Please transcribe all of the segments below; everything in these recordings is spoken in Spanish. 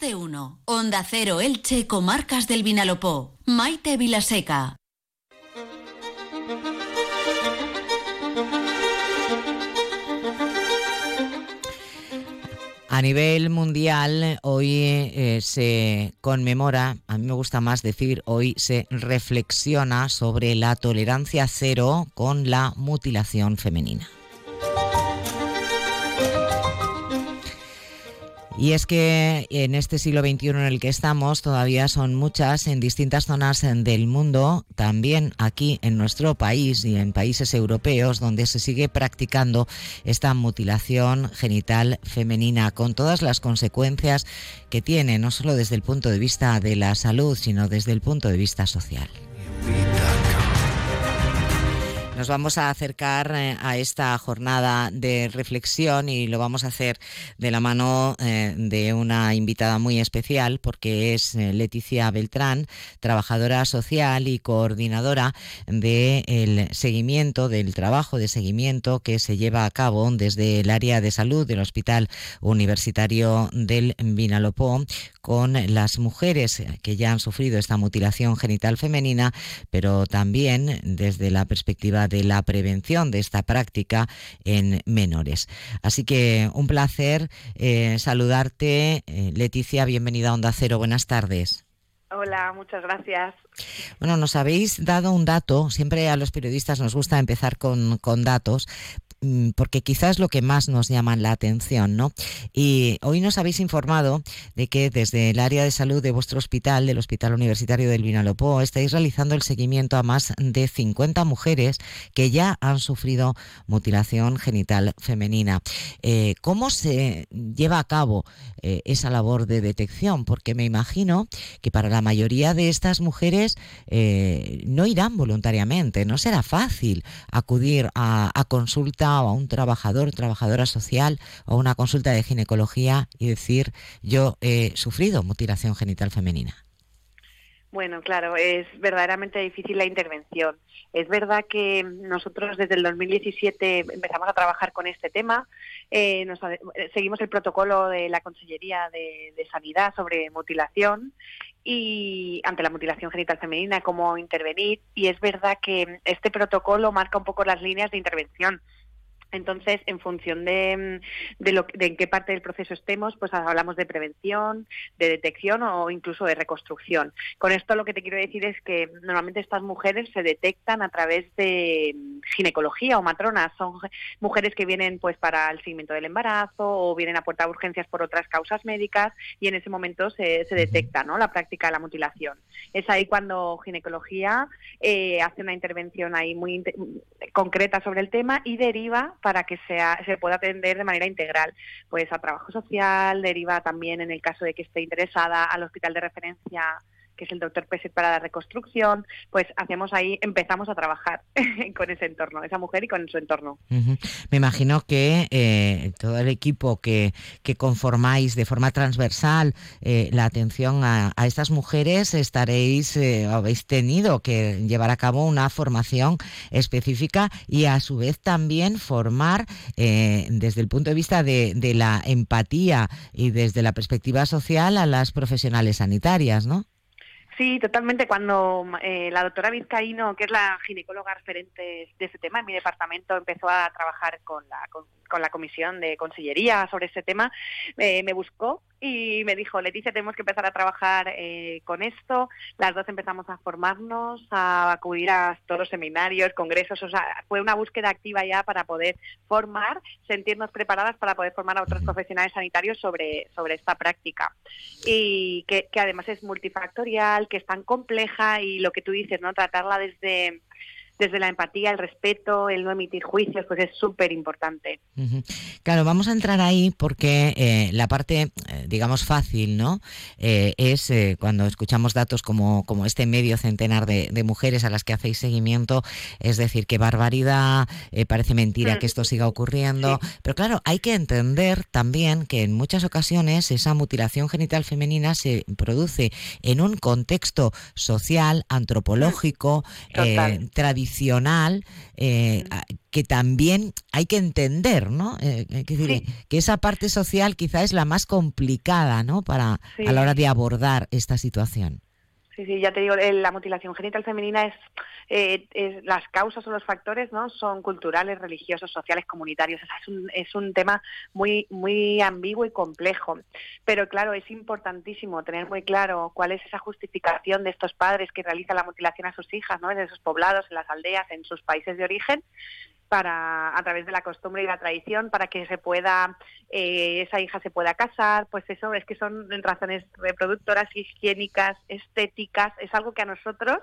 T1, Onda Cero Elche, Comarcas del Vinalopó, Maite Vilaseca. A nivel mundial, hoy eh, se conmemora, a mí me gusta más decir, hoy se reflexiona sobre la tolerancia cero con la mutilación femenina. Y es que en este siglo XXI en el que estamos todavía son muchas en distintas zonas del mundo, también aquí en nuestro país y en países europeos donde se sigue practicando esta mutilación genital femenina con todas las consecuencias que tiene, no solo desde el punto de vista de la salud, sino desde el punto de vista social. Nos vamos a acercar eh, a esta jornada de reflexión y lo vamos a hacer de la mano eh, de una invitada muy especial porque es eh, Leticia Beltrán, trabajadora social y coordinadora del seguimiento, del trabajo de seguimiento que se lleva a cabo desde el área de salud del Hospital Universitario del Vinalopó con las mujeres que ya han sufrido esta mutilación genital femenina, pero también desde la perspectiva de la prevención de esta práctica en menores. Así que un placer eh, saludarte. Eh, Leticia, bienvenida a Onda Cero. Buenas tardes. Hola, muchas gracias. Bueno, nos habéis dado un dato, siempre a los periodistas nos gusta empezar con, con datos, porque quizás lo que más nos llama la atención, ¿no? Y hoy nos habéis informado de que desde el área de salud de vuestro hospital, del Hospital Universitario del Vinalopó, estáis realizando el seguimiento a más de 50 mujeres que ya han sufrido mutilación genital femenina. Eh, ¿Cómo se lleva a cabo eh, esa labor de detección? Porque me imagino que para la mayoría de estas mujeres eh, no irán voluntariamente, no será fácil acudir a, a consulta o a un trabajador, trabajadora social o una consulta de ginecología y decir yo he sufrido mutilación genital femenina? Bueno, claro, es verdaderamente difícil la intervención. Es verdad que nosotros desde el 2017 empezamos a trabajar con este tema. Eh, seguimos el protocolo de la Consellería de, de, Sanidad sobre mutilación y ante la mutilación genital femenina, cómo intervenir. Y es verdad que este protocolo marca un poco las líneas de intervención entonces, en función de, de, lo, de en qué parte del proceso estemos, pues hablamos de prevención, de detección o incluso de reconstrucción. Con esto lo que te quiero decir es que normalmente estas mujeres se detectan a través de ginecología o matronas. Son mujeres que vienen pues para el seguimiento del embarazo o vienen a puerta de urgencias por otras causas médicas y en ese momento se, se detecta ¿no? la práctica de la mutilación. Es ahí cuando ginecología eh, hace una intervención ahí muy concreta sobre el tema y deriva para que sea, se pueda atender de manera integral, pues a trabajo social, deriva también en el caso de que esté interesada al hospital de referencia que es el doctor Peset para la reconstrucción, pues hacemos ahí, empezamos a trabajar con ese entorno, esa mujer y con su entorno. Me imagino que eh, todo el equipo que, que, conformáis de forma transversal eh, la atención a, estas mujeres estaréis, eh, habéis tenido que llevar a cabo una formación específica y a su vez también formar desde el punto de vista de, de la empatía y desde la perspectiva social a las profesionales sanitarias, ¿no? Sí, totalmente. Cuando eh, la doctora Vizcaíno, que es la ginecóloga referente de ese tema en mi departamento, empezó a trabajar con la, con, con la comisión de consellería sobre ese tema, eh, me buscó y me dijo, Leticia, tenemos que empezar a trabajar eh, con esto. Las dos empezamos a formarnos, a acudir a todos los seminarios, congresos, o sea, fue una búsqueda activa ya para poder formar, sentirnos preparadas para poder formar a otros profesionales sanitarios sobre, sobre esta práctica. Y que, que además es multifactorial, que es tan compleja y lo que tú dices, ¿no? Tratarla desde desde la empatía, el respeto, el no emitir juicios, pues es súper importante. Claro, vamos a entrar ahí porque eh, la parte, eh, digamos, fácil, ¿no? Eh, es cuando escuchamos datos como, como este medio centenar de, mujeres a las que hacéis seguimiento, es decir, qué barbaridad, parece mentira que esto siga ocurriendo, pero claro, hay que entender también que en muchas ocasiones esa mutilación genital femenina se produce en un contexto social, antropológico, tradicional, tradicional eh, que también hay que entender, ¿no? Eh, que esa parte social quizá es la más complicada, ¿no? Para a la hora de abordar esta situación. Sí, sí, ya te digo, la mutilación genital femenina es, eh, es, las causas o los factores, ¿no? Son culturales, religiosos, sociales, comunitarios. es, un, es un tema muy muy ambiguo y complejo. Pero claro, es importantísimo tener muy claro cuál es esa justificación de estos padres que realizan la mutilación a sus hijas, ¿no? En esos poblados, en las aldeas, en sus países de origen, para a través de la costumbre y la tradición para que se pueda eh, esa hija se pueda casar pues eso es que son razones reproductoras higiénicas estéticas es algo que a nosotros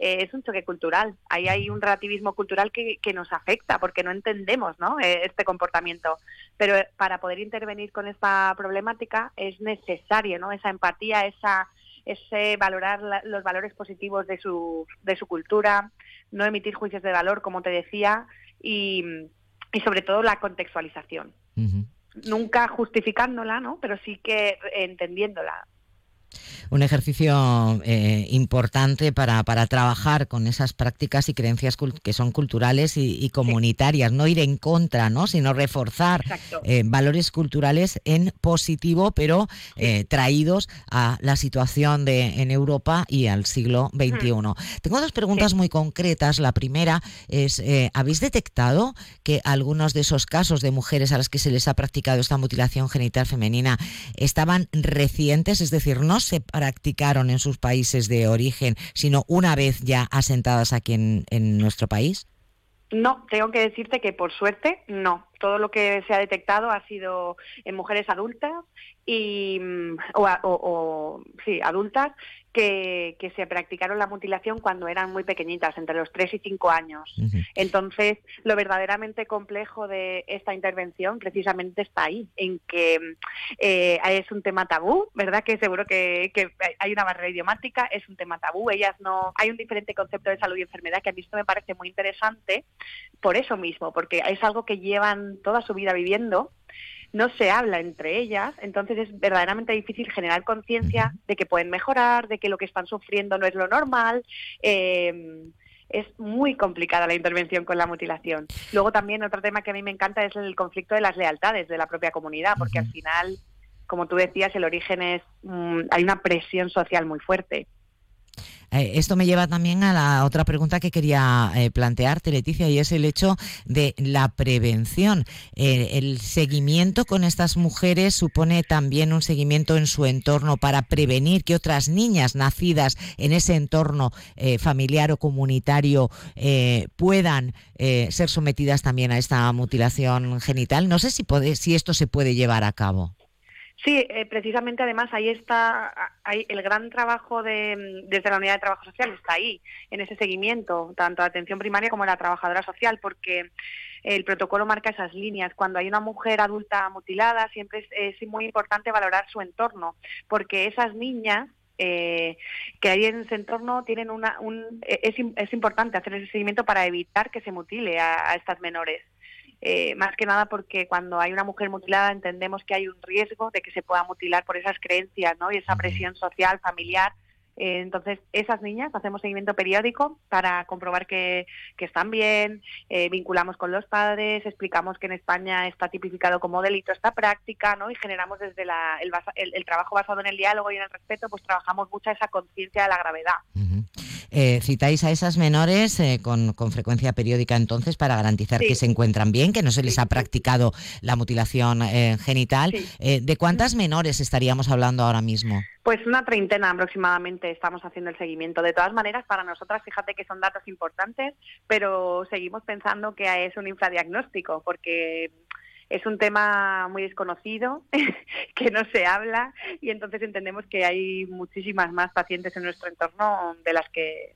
eh, es un choque cultural. Ahí hay un relativismo cultural que, nos afecta porque no entendemos ¿no? Eh, este comportamiento. Pero para poder intervenir con esta problemática es necesario no esa empatía esa ese valorar los valores positivos de su, de su cultura, no emitir juicios de valor, como te decía, y, y sobre todo la contextualización. Nunca justificándola, ¿no? Pero sí que entendiéndola un ejercicio eh, importante para, para, trabajar con esas prácticas y creencias que son culturales y, comunitarias, no ir en contra, ¿no? sino reforzar eh, valores culturales en positivo, pero eh, traídos a la situación de, en Europa y al siglo XXI. Tengo dos preguntas muy concretas. La primera es, ¿habéis detectado que algunos de esos casos de mujeres a las que se les ha practicado esta mutilación genital femenina estaban recientes, es decir, no se practicaron en sus países de origen, sino una vez ya asentadas aquí en, en nuestro país? No, tengo que decirte que por suerte no. Todo lo que se ha detectado ha sido en mujeres adultas y mm, o, o sí, adultas que, se practicaron la mutilación cuando eran muy pequeñitas, entre los 3 y 5 años. Entonces, lo verdaderamente complejo de esta intervención precisamente está ahí, en que eh, es un tema tabú, ¿verdad? Que seguro que, hay una barrera idiomática, es un tema tabú, ellas no... Hay un diferente concepto de salud y enfermedad que a mí esto me parece muy interesante por eso mismo, porque es algo que llevan toda su vida viviendo no se habla entre ellas, entonces es verdaderamente difícil generar conciencia de que pueden mejorar, de que lo que están sufriendo no es lo normal. Eh, es muy complicada la intervención con la mutilación. Luego también otro tema que a mí me encanta es el conflicto de las lealtades de la propia comunidad, porque al final, como tú decías, el origen es, mm, hay una presión social muy fuerte. Eh, esto me lleva también a la otra pregunta que quería eh, plantearte, Leticia, y es el hecho de la prevención. Eh, el seguimiento con estas mujeres supone también un seguimiento en su entorno para prevenir que otras niñas nacidas en ese entorno familiar o comunitario puedan ser sometidas también a esta mutilación genital. No sé si, si esto se puede llevar a cabo. Sí, eh, precisamente además ahí está el gran trabajo de, desde la unidad de trabajo social está ahí, en ese seguimiento, tanto la atención primaria como la trabajadora social, porque el protocolo marca esas líneas. Cuando hay una mujer adulta mutilada, siempre es, muy importante valorar su entorno, porque esas niñas eh, que hay en ese entorno tienen una, un, es, es importante hacer ese seguimiento para evitar que se mutile a estas menores. Eh, más que nada porque cuando hay una mujer mutilada entendemos que hay un riesgo de que se pueda mutilar por esas creencias ¿no? y esa presión social, familiar. Eh, entonces, esas niñas hacemos seguimiento periódico para comprobar que, están bien, eh, vinculamos con los padres, explicamos que en España está tipificado como delito esta práctica, ¿no? Y generamos desde la, el, trabajo basado en el diálogo y en el respeto, pues trabajamos mucha esa conciencia de la gravedad. Eh, citáis a esas menores eh, con, frecuencia periódica entonces para garantizar que se encuentran bien, que no se les ha practicado la mutilación eh, genital. ¿De cuántas menores estaríamos hablando ahora mismo? Pues una treintena aproximadamente estamos haciendo el seguimiento. De todas maneras, para nosotras, fíjate que son datos importantes, pero seguimos pensando que es un infradiagnóstico, porque es un tema muy desconocido, que no se habla y entonces entendemos que hay muchísimas más pacientes en nuestro entorno de las que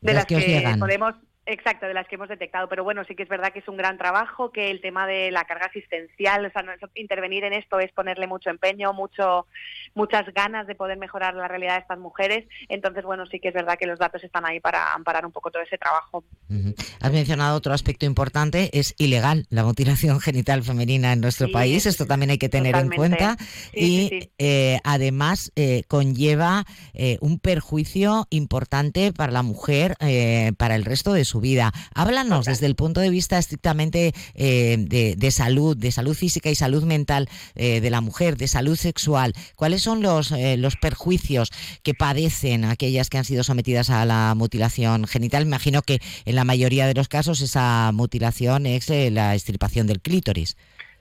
de, las, que podemos Exacto, de las que hemos detectado. Pero bueno, sí que es verdad que es un gran trabajo, que el tema de la carga asistencial, o sea, intervenir en esto es ponerle mucho empeño, mucho, muchas ganas de poder mejorar la realidad de estas mujeres. Entonces, bueno, sí que es verdad que los datos están ahí para amparar un poco todo ese trabajo. Has mencionado otro aspecto importante, es ilegal la mutilación genital femenina en nuestro país. Esto también hay que tener en cuenta. y eh, además eh, conlleva eh, un perjuicio importante para la mujer, para el resto de su su vida. Háblanos desde el punto de vista estrictamente eh, de, salud, de salud física y salud mental eh, de la mujer, de salud sexual. ¿Cuáles son los, eh, los perjuicios que padecen aquellas que han sido sometidas a la mutilación genital? Me imagino que en la mayoría de los casos esa mutilación es la extirpación del clítoris.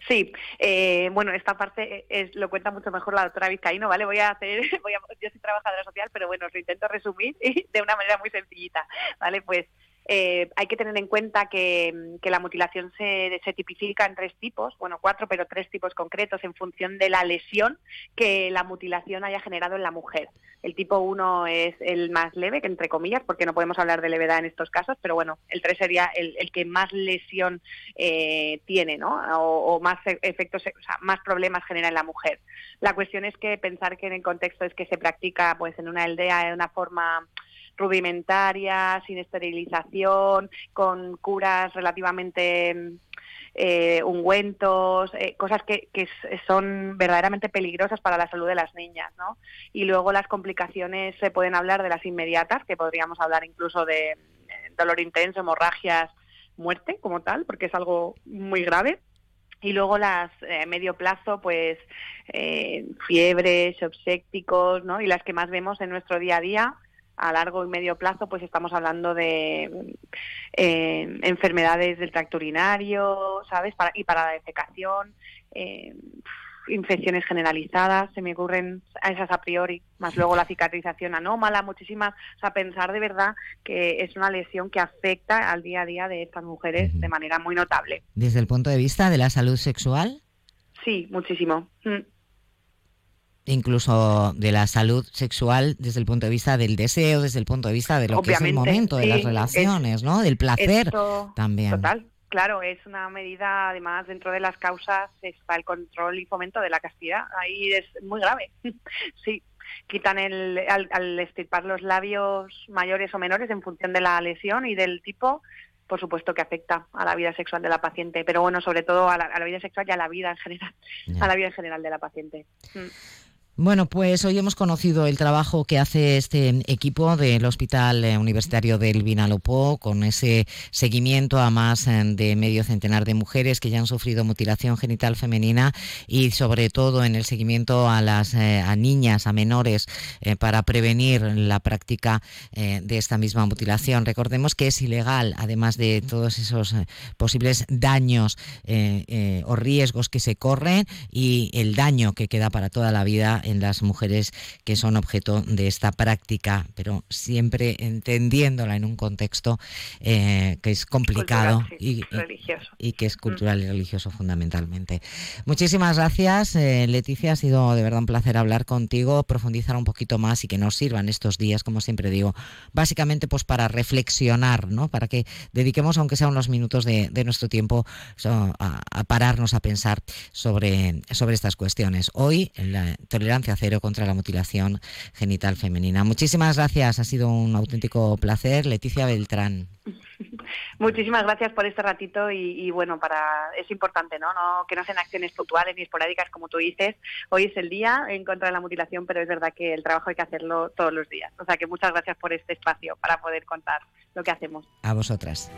Sí, eh, bueno, esta parte es, lo cuenta mucho mejor la doctora Vizcaíno, ¿vale? Voy a hacer, voy a, yo soy trabajadora social, pero bueno, os lo intento resumir de una manera muy sencillita, ¿vale? Pues eh, hay que tener en cuenta que, la mutilación se, se, tipifica en tres tipos, bueno, cuatro, pero tres tipos concretos en función de la lesión que la mutilación haya generado en la mujer. El tipo uno es el más leve, que entre comillas, porque no podemos hablar de levedad en estos casos, pero bueno, el tres sería el, que más lesión eh, tiene, ¿no? O, más e, efectos, o sea, más problemas genera en la mujer. La cuestión es que pensar que en el contexto es que se practica, pues, en una aldea de una forma rudimentaria, sin esterilización, con curas relativamente eh, ungüentos, eh, cosas que, que, son verdaderamente peligrosas para la salud de las niñas, ¿no? Y luego las complicaciones se pueden hablar de las inmediatas, que podríamos hablar incluso de eh, dolor intenso, hemorragias, muerte como tal, porque es algo muy grave. Y luego las eh, medio plazo, pues eh, fiebres, obsépticos, ¿no? Y las que más vemos en nuestro día a día, a largo y medio plazo, pues estamos hablando de eh, enfermedades del tracto urinario, ¿sabes? Para, y para la defecación, eh, infecciones generalizadas, se me ocurren esas a priori, más luego la cicatrización anómala, muchísimas, o sea, pensar de verdad que es una lesión que afecta al día a día de estas mujeres de manera muy notable. ¿Desde el punto de vista de la salud sexual? Sí, muchísimo. Mm incluso de la salud sexual desde el punto de vista del deseo, desde el punto de vista de lo que es el momento de las relaciones, ¿no? Del placer también. Total, claro, es una medida, además, dentro de las causas está el control y fomento de la castidad. Ahí es muy grave. sí, quitan el, al, al estirpar los labios mayores o menores en función de la lesión y del tipo, por supuesto que afecta a la vida sexual de la paciente, pero bueno, sobre todo a la, vida sexual y a la vida en general, a la vida en general de la paciente. Mm. Bueno, pues hoy hemos conocido el trabajo que hace este equipo del Hospital eh, Universitario del Vinalopó con ese seguimiento a más eh, de medio centenar de mujeres que ya han sufrido mutilación genital femenina y sobre todo en el seguimiento a las eh, a niñas, a menores para prevenir la práctica de esta misma mutilación. Recordemos que es ilegal, además de todos esos posibles daños o riesgos que se corren y el daño que queda para toda la vida en las mujeres que son objeto de esta práctica, pero siempre entendiéndola en un contexto eh, que es complicado y, que es cultural y religioso fundamentalmente. Muchísimas gracias, eh, Leticia. Ha sido de verdad un placer hablar contigo, profundizar un poquito más y que nos sirvan estos días, como siempre digo, básicamente pues para reflexionar, ¿no? Para que dediquemos, aunque sea unos minutos de, nuestro tiempo, a, a, pararnos a pensar sobre, sobre estas cuestiones. Hoy, en la tolerancia cero contra la mutilación genital femenina. Muchísimas gracias, ha sido un auténtico placer. Leticia Beltrán. Muchísimas gracias por este ratito y, bueno, para es importante, ¿no? ¿no? Que no sean acciones puntuales ni esporádicas como tú dices. Hoy es el día en contra de la mutilación, pero es verdad que el trabajo hay que hacerlo todos los días. O sea que muchas gracias por este espacio para poder contar lo que hacemos. A vosotras.